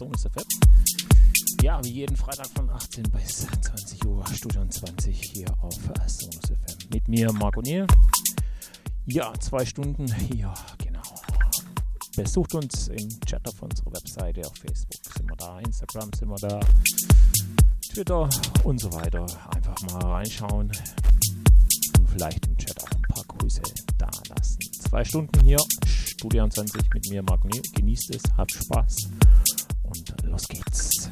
Sonus FM. Ja, wie jeden Freitag von 18 bis 20 Uhr, Studio 20 hier auf Sonus FM. Mit mir, Marco Niel. Ja, zwei Stunden hier, genau. Besucht uns im Chat auf unserer Webseite, auf Facebook sind wir da, Instagram sind wir da, Twitter und so weiter. Einfach mal reinschauen und vielleicht im Chat auch ein paar Grüße da lassen. Zwei Stunden hier, Studio 20 mit mir, Marco Niel. Genießt es, habt Spaß und los geht's.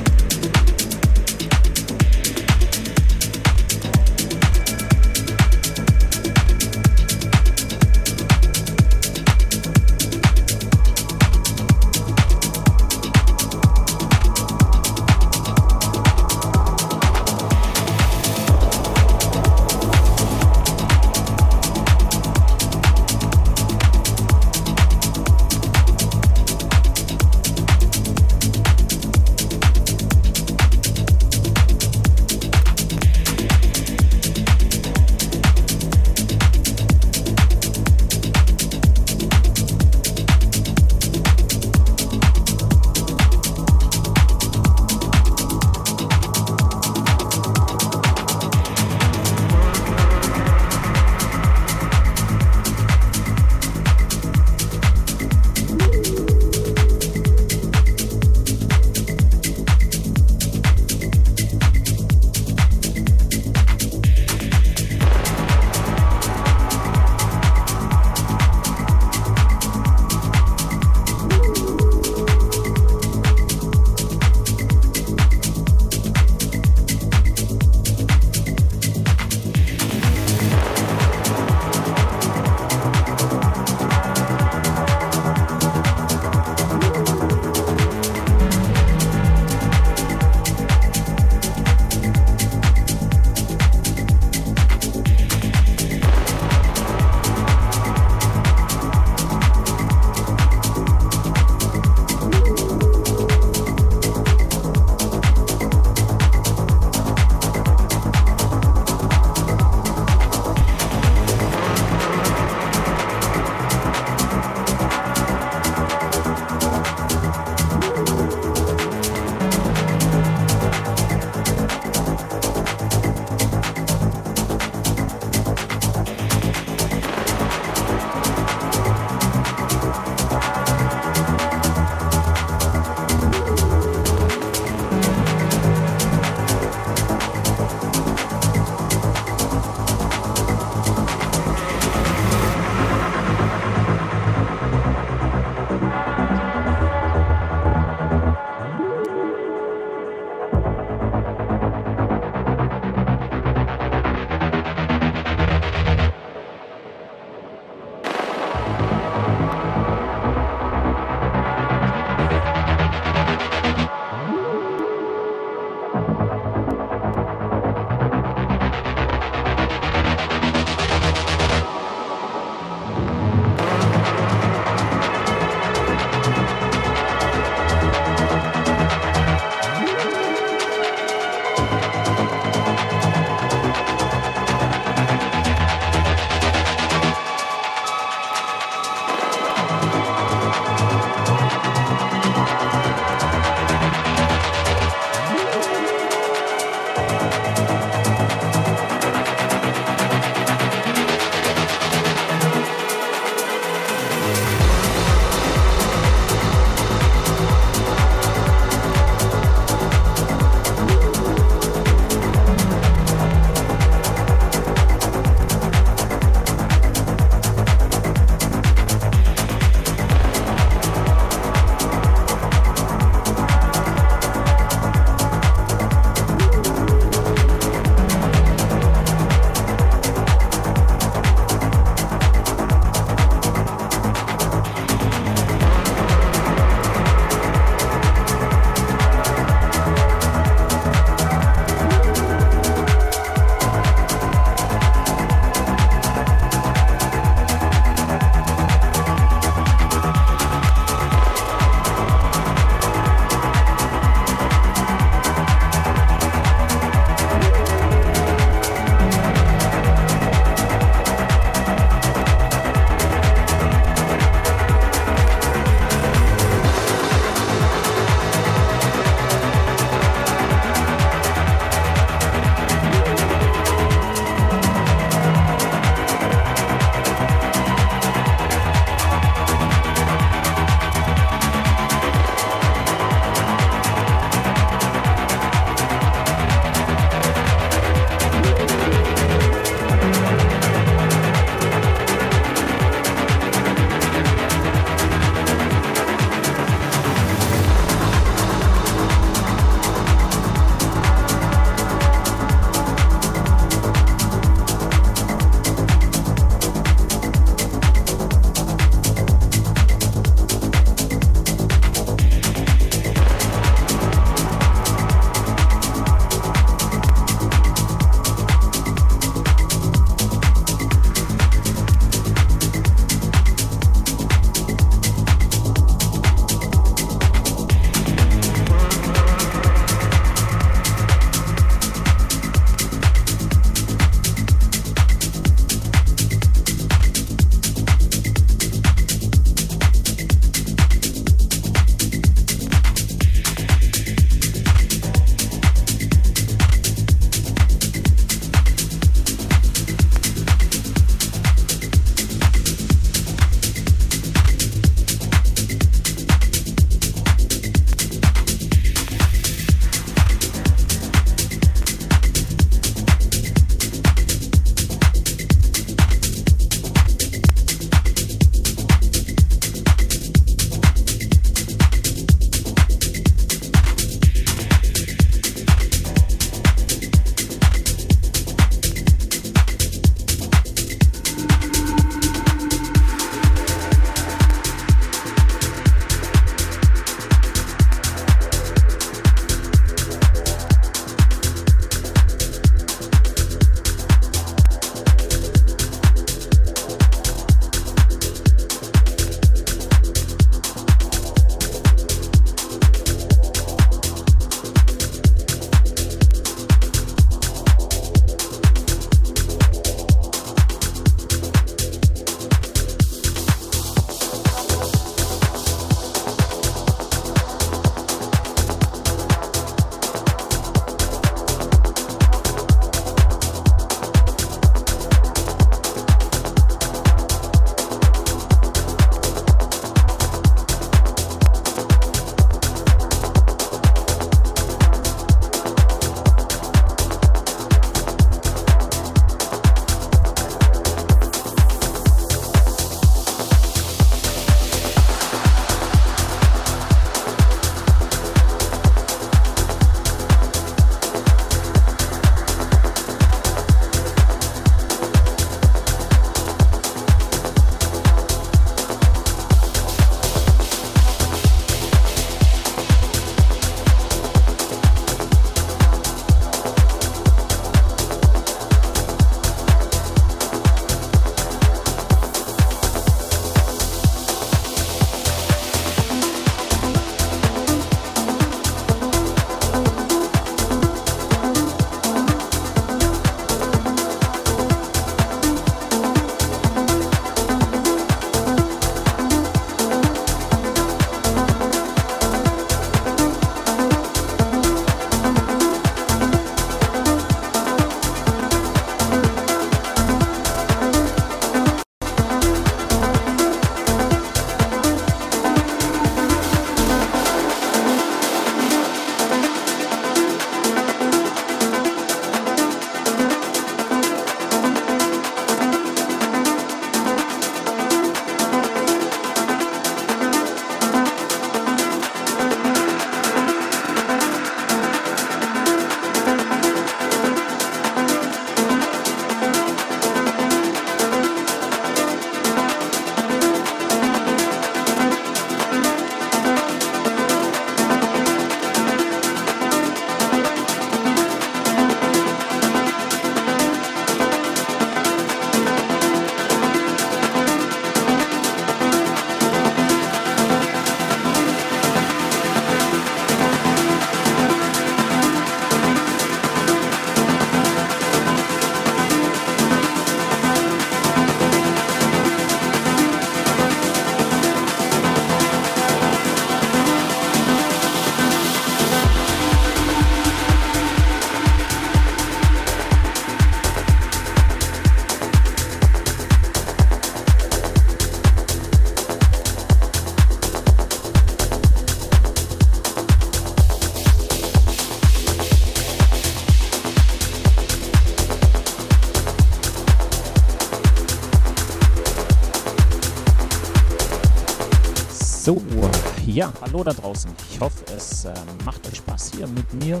Hallo da draußen. Ich hoffe, es äh, macht euch Spaß hier mit mir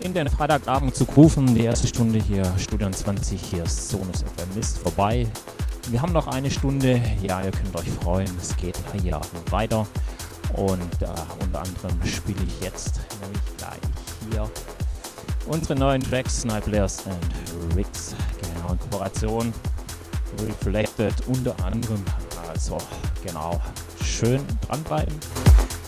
in den Freitagabend zu rufen. Die erste Stunde hier, Studium 20, hier Sonus FM ist vorbei. Wir haben noch eine Stunde. Ja, ihr könnt euch freuen. Es geht hier weiter. Und äh, unter anderem spiele ich jetzt nämlich gleich hier unsere neuen Tracks, Snipers and Rigs, genau in Kooperation. Reflected unter anderem. Also genau, schön dranbleiben.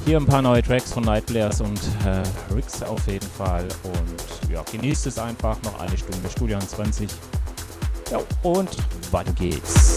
Hier ein paar neue Tracks von Nightblares und äh, Rix auf jeden Fall. Und ja, genießt es einfach. Noch eine Stunde Studio 20. Ja, und weiter geht's.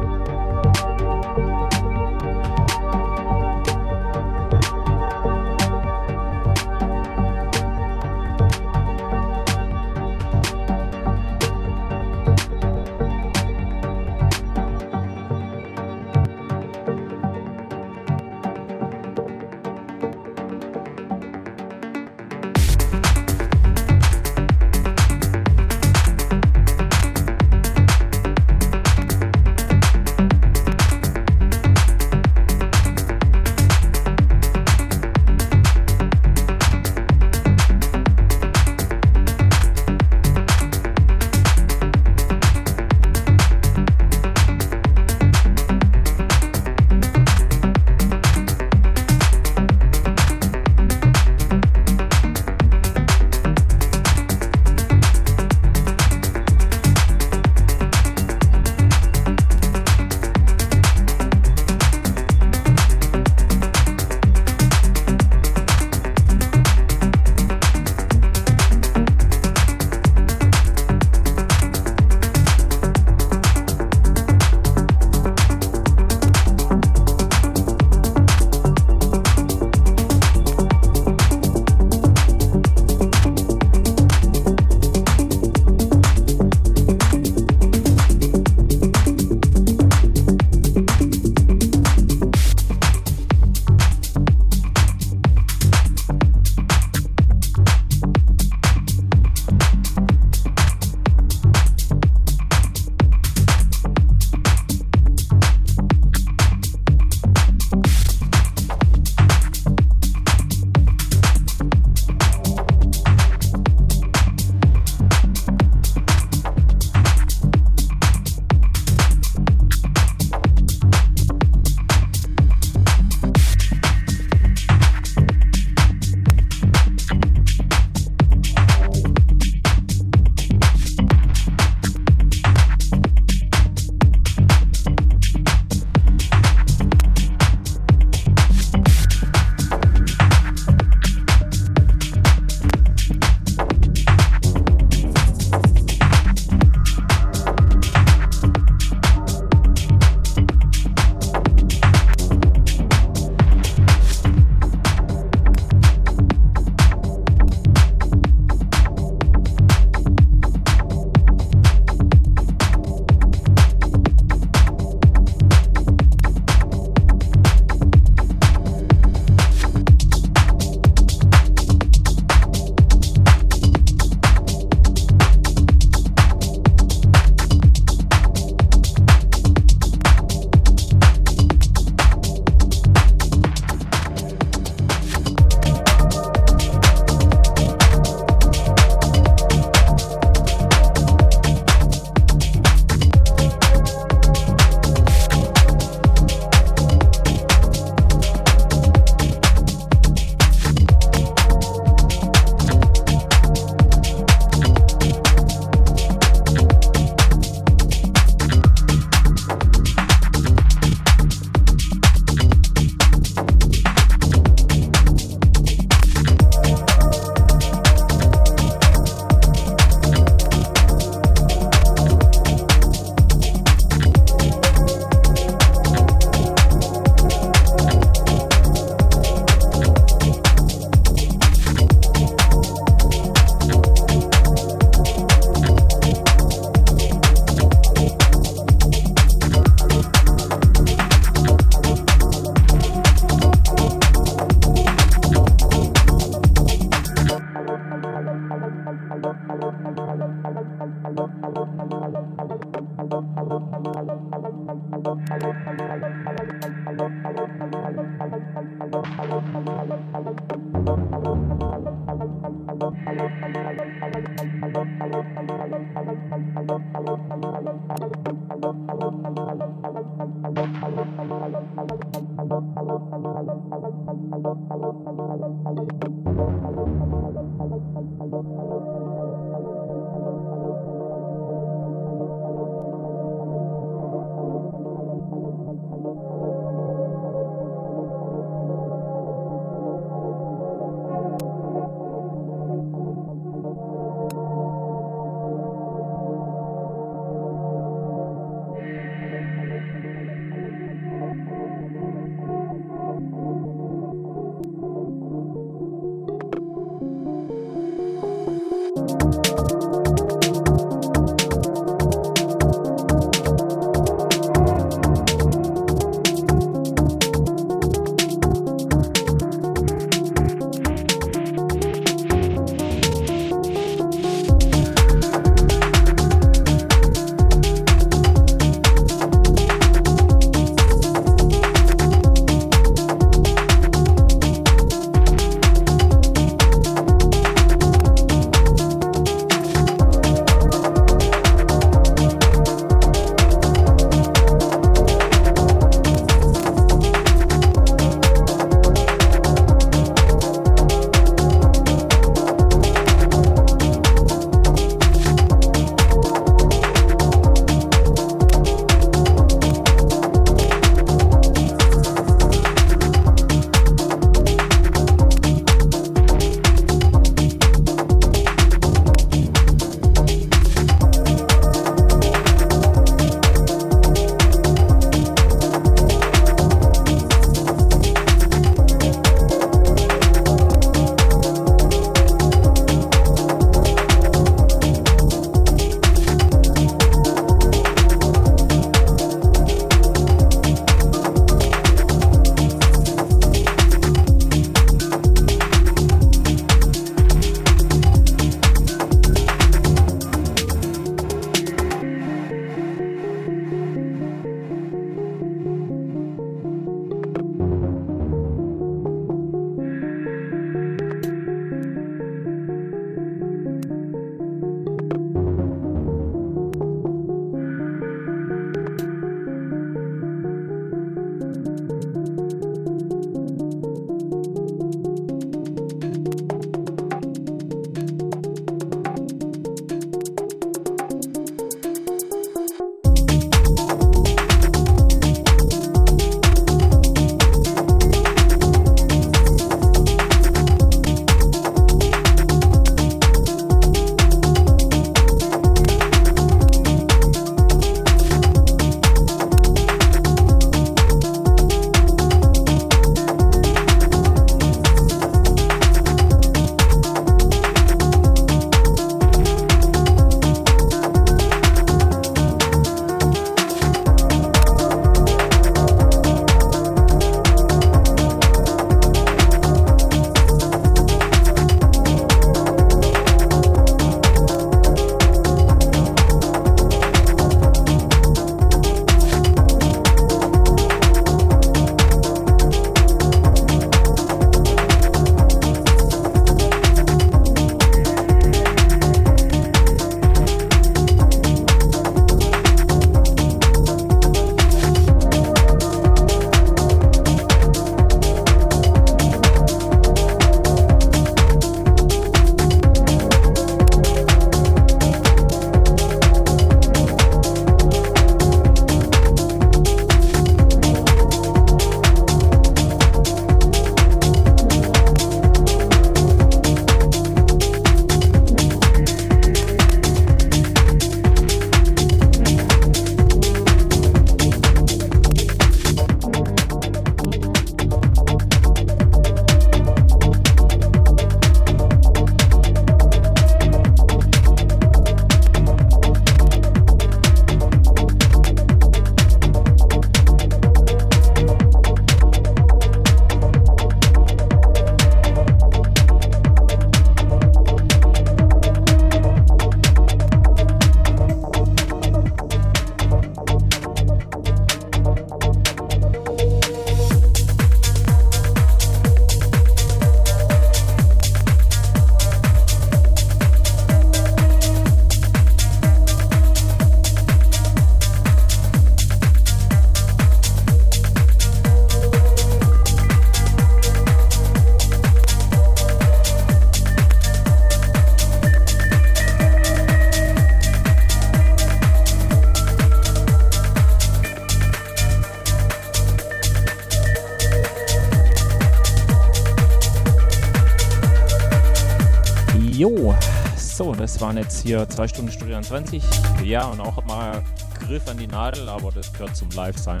Das waren jetzt hier zwei Stunden Studio 20. Ja, und auch mal Griff an die Nadel, aber das gehört zum Live-Sein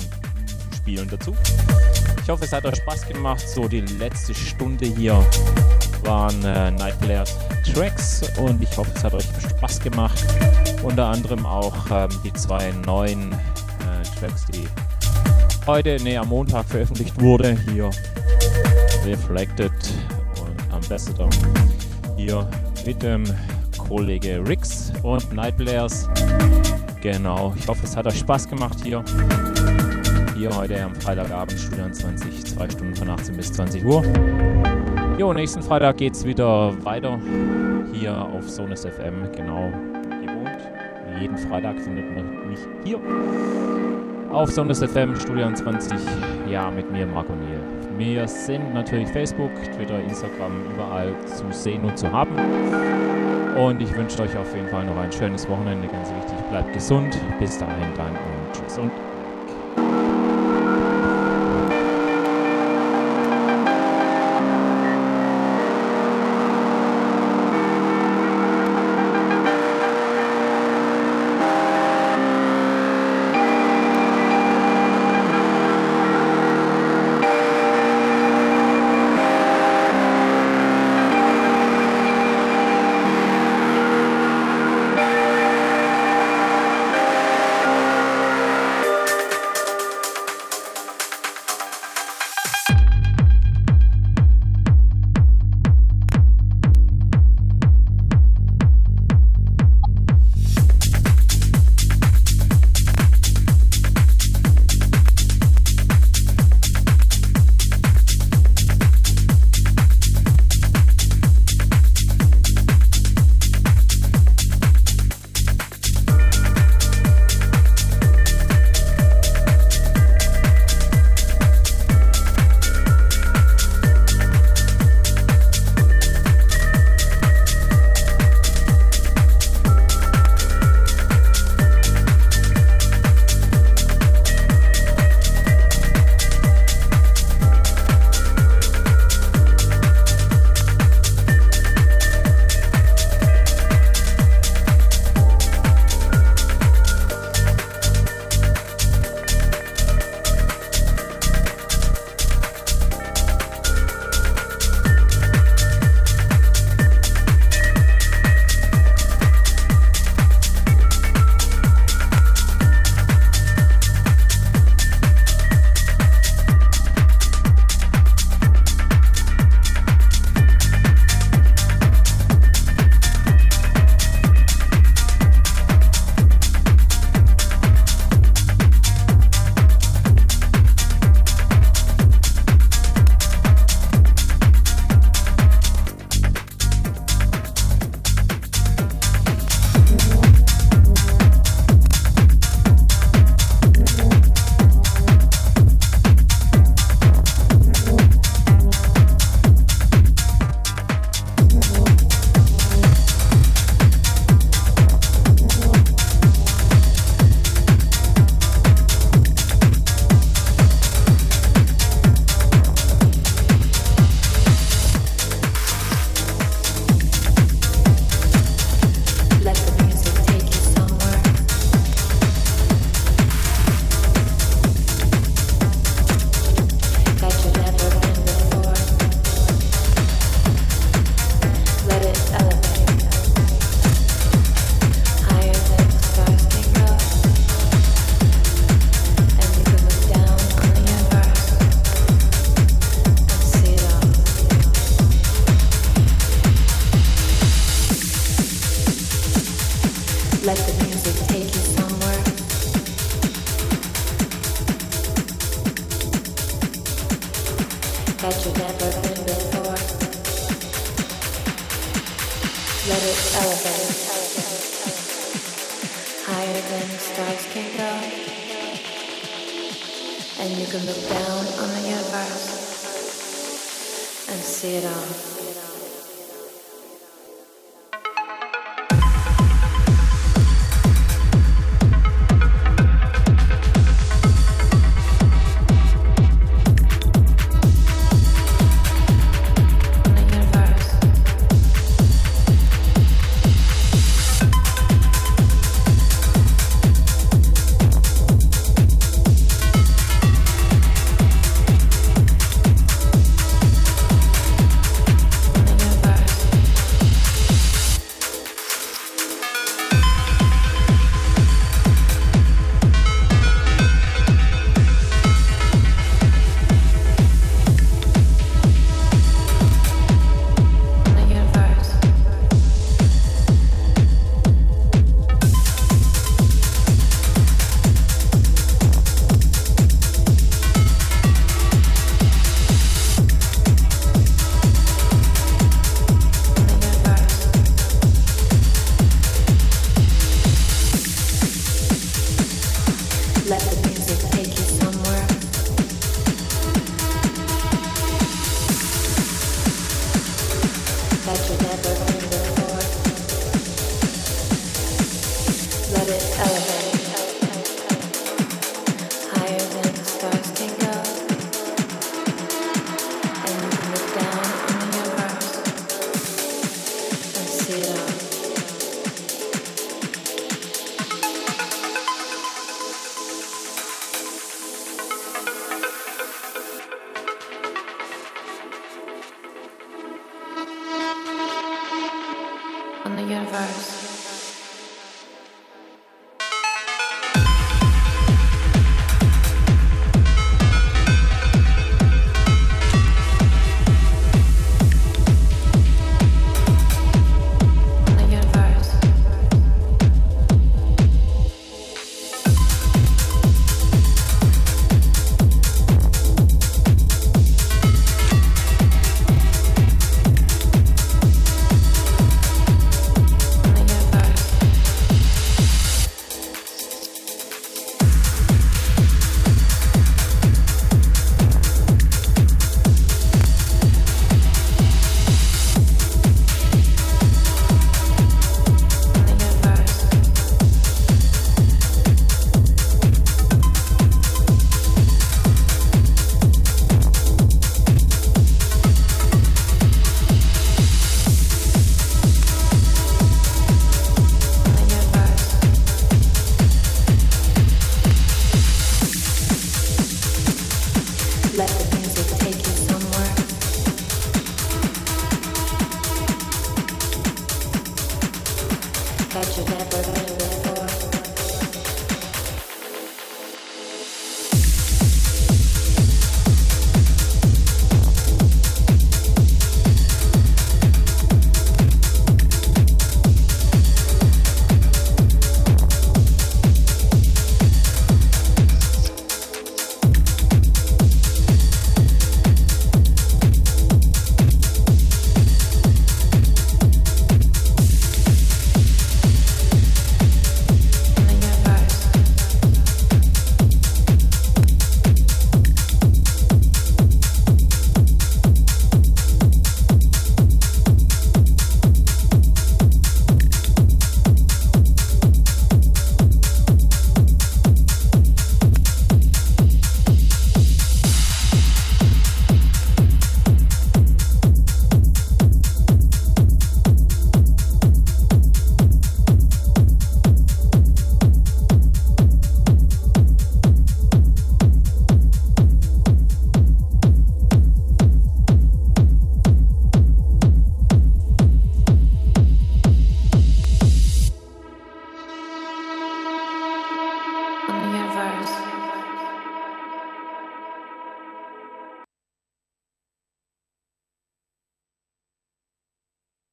Spielen dazu. Ich hoffe, es hat euch Spaß gemacht. So, die letzte Stunde hier waren äh, Nightblares Tracks und ich hoffe, es hat euch Spaß gemacht. Unter anderem auch ähm, die zwei neuen äh, Tracks, die heute, nee, am Montag veröffentlicht wurde. Hier Reflected und Ambassador. Hier mit dem Kollege Rix und Nightblares. Genau, ich hoffe, es hat euch Spaß gemacht hier. Hier heute am Freitagabend, Studio 20, zwei Stunden von 18 bis 20 Uhr. Jo, nächsten Freitag geht es wieder weiter hier auf Sonus FM, genau gewohnt. Jeden Freitag findet man mich hier auf Sonus FM, Studio 20, ja, mit mir, Marco Niel. Wir sind natürlich Facebook, Twitter, Instagram, überall zu sehen und zu haben. Und ich wünsche euch auf jeden Fall noch ein schönes Wochenende, ganz wichtig. Bleibt gesund. Bis dahin dann und tschüss und